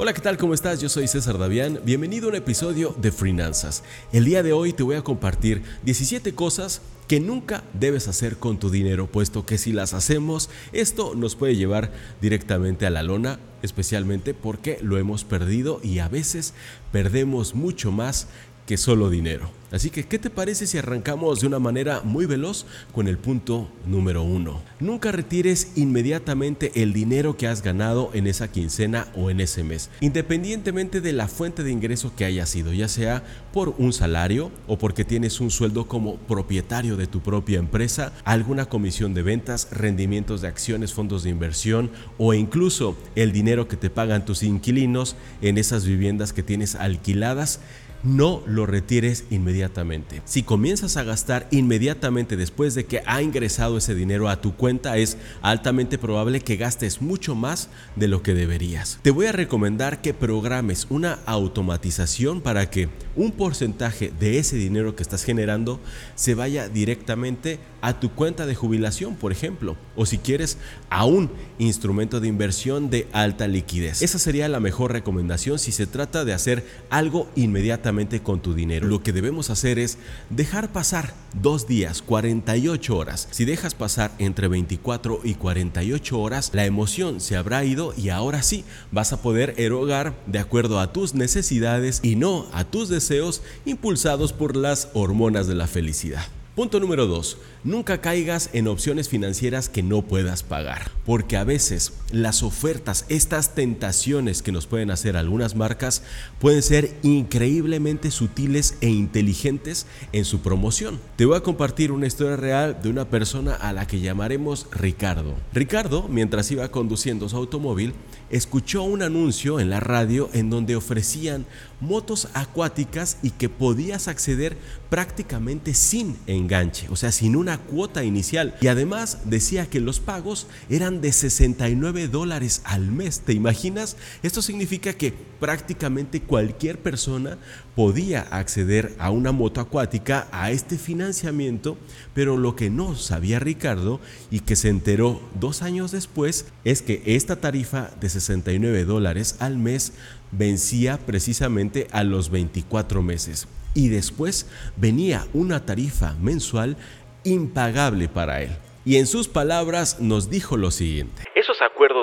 Hola, ¿qué tal? ¿Cómo estás? Yo soy César Davián. Bienvenido a un episodio de Finanzas. El día de hoy te voy a compartir 17 cosas que nunca debes hacer con tu dinero, puesto que si las hacemos, esto nos puede llevar directamente a la lona, especialmente porque lo hemos perdido y a veces perdemos mucho más que solo dinero. Así que, ¿qué te parece si arrancamos de una manera muy veloz con el punto número uno? Nunca retires inmediatamente el dinero que has ganado en esa quincena o en ese mes, independientemente de la fuente de ingreso que haya sido, ya sea por un salario o porque tienes un sueldo como propietario de tu propia empresa, alguna comisión de ventas, rendimientos de acciones, fondos de inversión o incluso el dinero que te pagan tus inquilinos en esas viviendas que tienes alquiladas no lo retires inmediatamente. Si comienzas a gastar inmediatamente después de que ha ingresado ese dinero a tu cuenta, es altamente probable que gastes mucho más de lo que deberías. Te voy a recomendar que programes una automatización para que un porcentaje de ese dinero que estás generando se vaya directamente a tu cuenta de jubilación, por ejemplo, o si quieres a un instrumento de inversión de alta liquidez. Esa sería la mejor recomendación si se trata de hacer algo inmediatamente con tu dinero. Lo que debemos hacer es dejar pasar dos días, 48 horas. Si dejas pasar entre 24 y 48 horas, la emoción se habrá ido y ahora sí vas a poder erogar de acuerdo a tus necesidades y no a tus deseos impulsados por las hormonas de la felicidad. Punto número 2. Nunca caigas en opciones financieras que no puedas pagar, porque a veces las ofertas, estas tentaciones que nos pueden hacer algunas marcas, pueden ser increíblemente sutiles e inteligentes en su promoción. Te voy a compartir una historia real de una persona a la que llamaremos Ricardo. Ricardo, mientras iba conduciendo su automóvil, escuchó un anuncio en la radio en donde ofrecían motos acuáticas y que podías acceder prácticamente sin enganche, o sea, sin una cuota inicial. Y además decía que los pagos eran de 69 dólares al mes. ¿Te imaginas? Esto significa que prácticamente cualquier persona podía acceder a una moto acuática, a este financiamiento, pero lo que no sabía Ricardo y que se enteró dos años después es que esta tarifa de 69 dólares al mes vencía precisamente a los 24 meses y después venía una tarifa mensual impagable para él. Y en sus palabras nos dijo lo siguiente.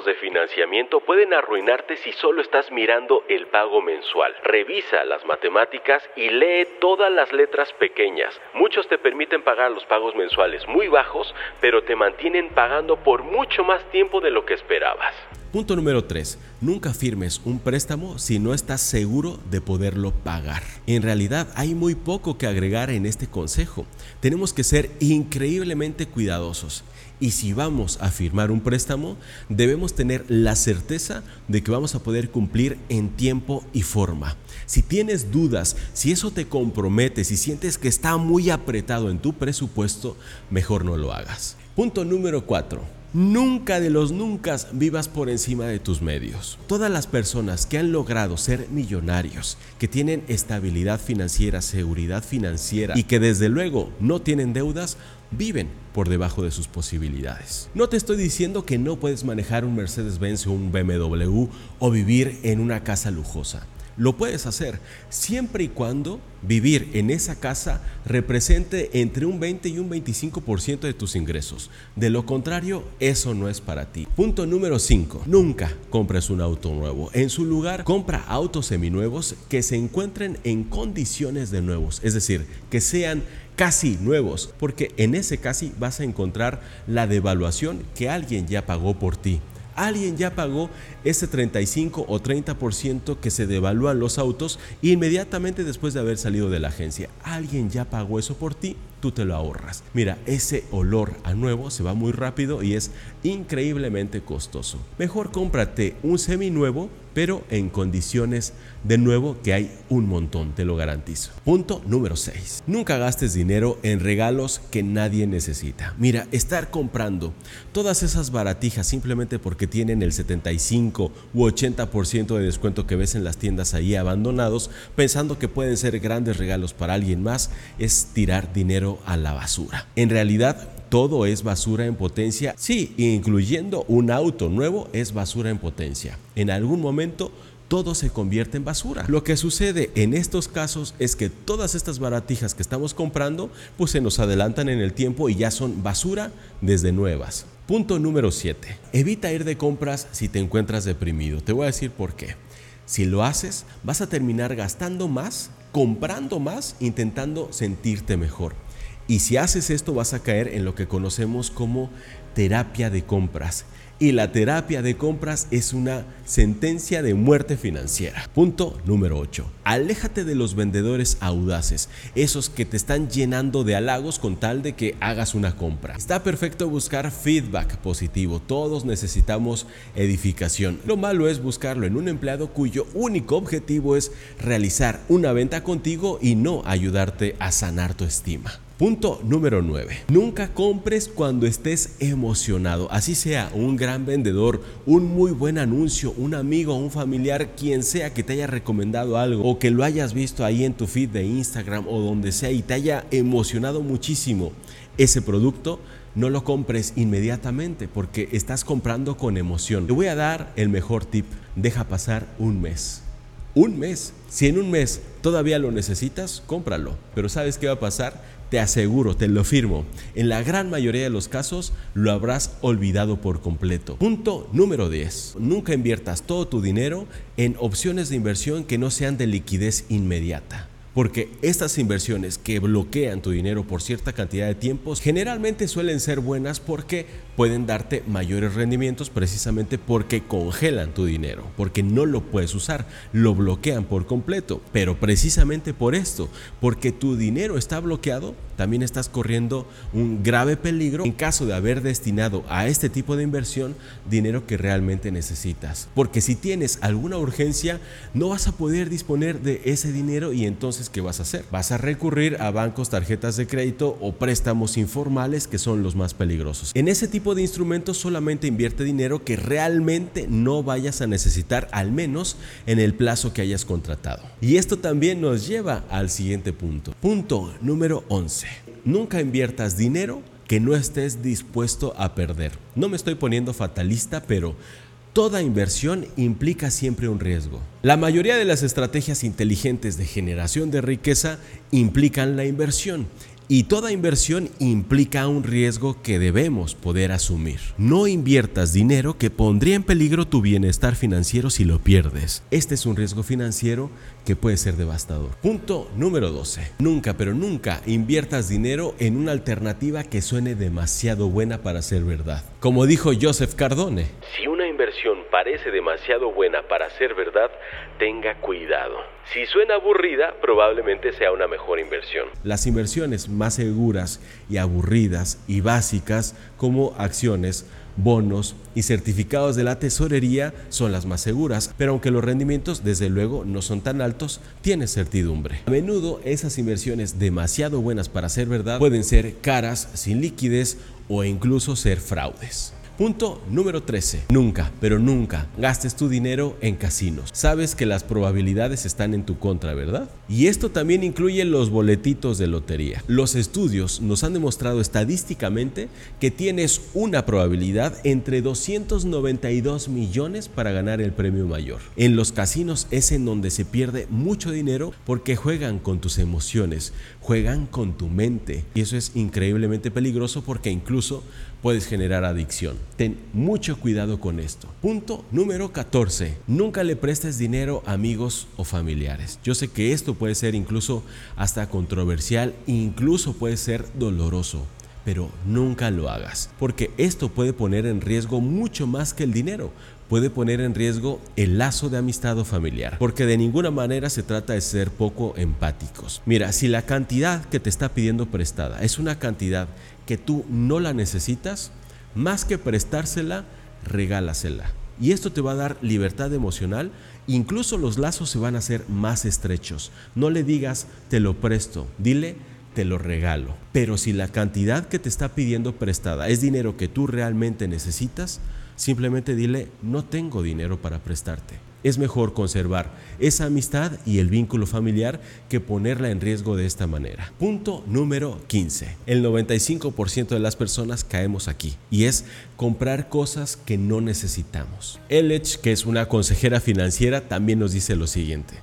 De financiamiento pueden arruinarte si solo estás mirando el pago mensual. Revisa las matemáticas y lee todas las letras pequeñas. Muchos te permiten pagar los pagos mensuales muy bajos, pero te mantienen pagando por mucho más tiempo de lo que esperabas. Punto número 3. Nunca firmes un préstamo si no estás seguro de poderlo pagar. En realidad hay muy poco que agregar en este consejo. Tenemos que ser increíblemente cuidadosos. Y si vamos a firmar un préstamo, debemos tener la certeza de que vamos a poder cumplir en tiempo y forma. Si tienes dudas, si eso te compromete, si sientes que está muy apretado en tu presupuesto, mejor no lo hagas. Punto número 4 Nunca de los nunca vivas por encima de tus medios. Todas las personas que han logrado ser millonarios, que tienen estabilidad financiera, seguridad financiera y que desde luego no tienen deudas, viven por debajo de sus posibilidades. No te estoy diciendo que no puedes manejar un Mercedes-Benz o un BMW o vivir en una casa lujosa. Lo puedes hacer siempre y cuando vivir en esa casa represente entre un 20 y un 25% de tus ingresos. De lo contrario, eso no es para ti. Punto número 5. Nunca compres un auto nuevo. En su lugar, compra autos seminuevos que se encuentren en condiciones de nuevos, es decir, que sean casi nuevos, porque en ese casi vas a encontrar la devaluación que alguien ya pagó por ti alguien ya pagó ese 35 o 30% que se devalúan los autos inmediatamente después de haber salido de la agencia. Alguien ya pagó eso por ti, tú te lo ahorras. Mira, ese olor a nuevo se va muy rápido y es increíblemente costoso. Mejor cómprate un semi nuevo pero en condiciones de nuevo que hay un montón, te lo garantizo. Punto número 6. Nunca gastes dinero en regalos que nadie necesita. Mira, estar comprando todas esas baratijas simplemente porque tienen el 75 u 80% de descuento que ves en las tiendas ahí abandonados, pensando que pueden ser grandes regalos para alguien más, es tirar dinero a la basura. En realidad, todo es basura en potencia. Sí, incluyendo un auto nuevo es basura en potencia. En algún momento todo se convierte en basura. Lo que sucede en estos casos es que todas estas baratijas que estamos comprando pues se nos adelantan en el tiempo y ya son basura desde nuevas. Punto número 7. Evita ir de compras si te encuentras deprimido. Te voy a decir por qué. Si lo haces, vas a terminar gastando más, comprando más, intentando sentirte mejor. Y si haces esto vas a caer en lo que conocemos como terapia de compras y la terapia de compras es una sentencia de muerte financiera. Punto número 8. Aléjate de los vendedores audaces, esos que te están llenando de halagos con tal de que hagas una compra. Está perfecto buscar feedback positivo, todos necesitamos edificación. Lo malo es buscarlo en un empleado cuyo único objetivo es realizar una venta contigo y no ayudarte a sanar tu estima. Punto número 9. Nunca compres cuando estés emocionado, así sea un gran vendedor, un muy buen anuncio, un amigo, un familiar, quien sea que te haya recomendado algo o que lo hayas visto ahí en tu feed de Instagram o donde sea y te haya emocionado muchísimo ese producto. No lo compres inmediatamente porque estás comprando con emoción. Te voy a dar el mejor tip. Deja pasar un mes. Un mes. Si en un mes todavía lo necesitas, cómpralo. Pero ¿sabes qué va a pasar? Te aseguro, te lo firmo, en la gran mayoría de los casos lo habrás olvidado por completo. Punto número 10. Nunca inviertas todo tu dinero en opciones de inversión que no sean de liquidez inmediata porque estas inversiones que bloquean tu dinero por cierta cantidad de tiempos generalmente suelen ser buenas porque pueden darte mayores rendimientos precisamente porque congelan tu dinero, porque no lo puedes usar, lo bloquean por completo, pero precisamente por esto, porque tu dinero está bloqueado, también estás corriendo un grave peligro en caso de haber destinado a este tipo de inversión dinero que realmente necesitas, porque si tienes alguna urgencia no vas a poder disponer de ese dinero y entonces ¿qué vas a hacer? Vas a recurrir a bancos, tarjetas de crédito o préstamos informales que son los más peligrosos. En ese tipo de instrumentos solamente invierte dinero que realmente no vayas a necesitar, al menos en el plazo que hayas contratado. Y esto también nos lleva al siguiente punto. Punto número 11. Nunca inviertas dinero que no estés dispuesto a perder. No me estoy poniendo fatalista, pero Toda inversión implica siempre un riesgo. La mayoría de las estrategias inteligentes de generación de riqueza implican la inversión y toda inversión implica un riesgo que debemos poder asumir. No inviertas dinero que pondría en peligro tu bienestar financiero si lo pierdes. Este es un riesgo financiero que puede ser devastador. Punto número 12. Nunca, pero nunca inviertas dinero en una alternativa que suene demasiado buena para ser verdad. Como dijo Joseph Cardone. Parece demasiado buena para ser verdad, tenga cuidado. Si suena aburrida, probablemente sea una mejor inversión. Las inversiones más seguras y aburridas y básicas como acciones, bonos y certificados de la tesorería son las más seguras, pero aunque los rendimientos desde luego no son tan altos, tiene certidumbre. A menudo esas inversiones demasiado buenas para ser verdad pueden ser caras, sin liquidez o incluso ser fraudes. Punto número 13. Nunca, pero nunca gastes tu dinero en casinos. Sabes que las probabilidades están en tu contra, ¿verdad? Y esto también incluye los boletitos de lotería. Los estudios nos han demostrado estadísticamente que tienes una probabilidad entre 292 millones para ganar el premio mayor. En los casinos es en donde se pierde mucho dinero porque juegan con tus emociones, juegan con tu mente. Y eso es increíblemente peligroso porque incluso puedes generar adicción. Ten mucho cuidado con esto. Punto número 14. Nunca le prestes dinero a amigos o familiares. Yo sé que esto puede ser incluso hasta controversial, incluso puede ser doloroso pero nunca lo hagas, porque esto puede poner en riesgo mucho más que el dinero, puede poner en riesgo el lazo de amistad o familiar, porque de ninguna manera se trata de ser poco empáticos. Mira, si la cantidad que te está pidiendo prestada es una cantidad que tú no la necesitas, más que prestársela, regálasela. Y esto te va a dar libertad emocional, incluso los lazos se van a hacer más estrechos. No le digas te lo presto, dile te lo regalo. Pero si la cantidad que te está pidiendo prestada es dinero que tú realmente necesitas, simplemente dile no tengo dinero para prestarte Es mejor conservar esa amistad y el vínculo familiar que ponerla en riesgo de esta manera. Punto número 15. El 95% de las personas caemos aquí y es comprar cosas que no necesitamos. Elech, que es una consejera financiera, también nos dice lo siguiente.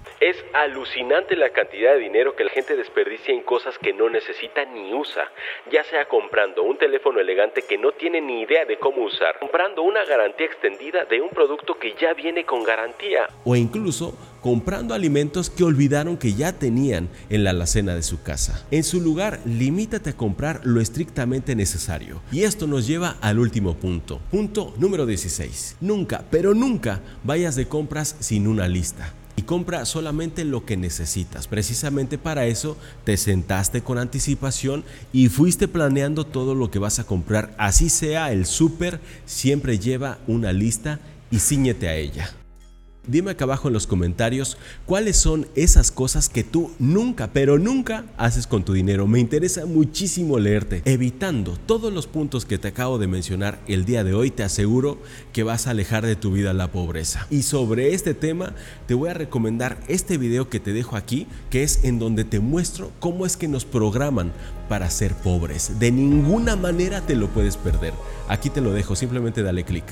Alucinante la cantidad de dinero que la gente desperdicia en cosas que no necesita ni usa, ya sea comprando un teléfono elegante que no tiene ni idea de cómo usar, comprando una garantía extendida de un producto que ya viene con garantía, o incluso comprando alimentos que olvidaron que ya tenían en la alacena de su casa. En su lugar, limítate a comprar lo estrictamente necesario. Y esto nos lleva al último punto. Punto número 16. Nunca, pero nunca vayas de compras sin una lista compra solamente lo que necesitas. Precisamente para eso te sentaste con anticipación y fuiste planeando todo lo que vas a comprar. Así sea el súper, siempre lleva una lista y ciñete a ella. Dime acá abajo en los comentarios cuáles son esas cosas que tú nunca, pero nunca haces con tu dinero. Me interesa muchísimo leerte. Evitando todos los puntos que te acabo de mencionar el día de hoy, te aseguro que vas a alejar de tu vida la pobreza. Y sobre este tema te voy a recomendar este video que te dejo aquí, que es en donde te muestro cómo es que nos programan para ser pobres. De ninguna manera te lo puedes perder. Aquí te lo dejo, simplemente dale clic.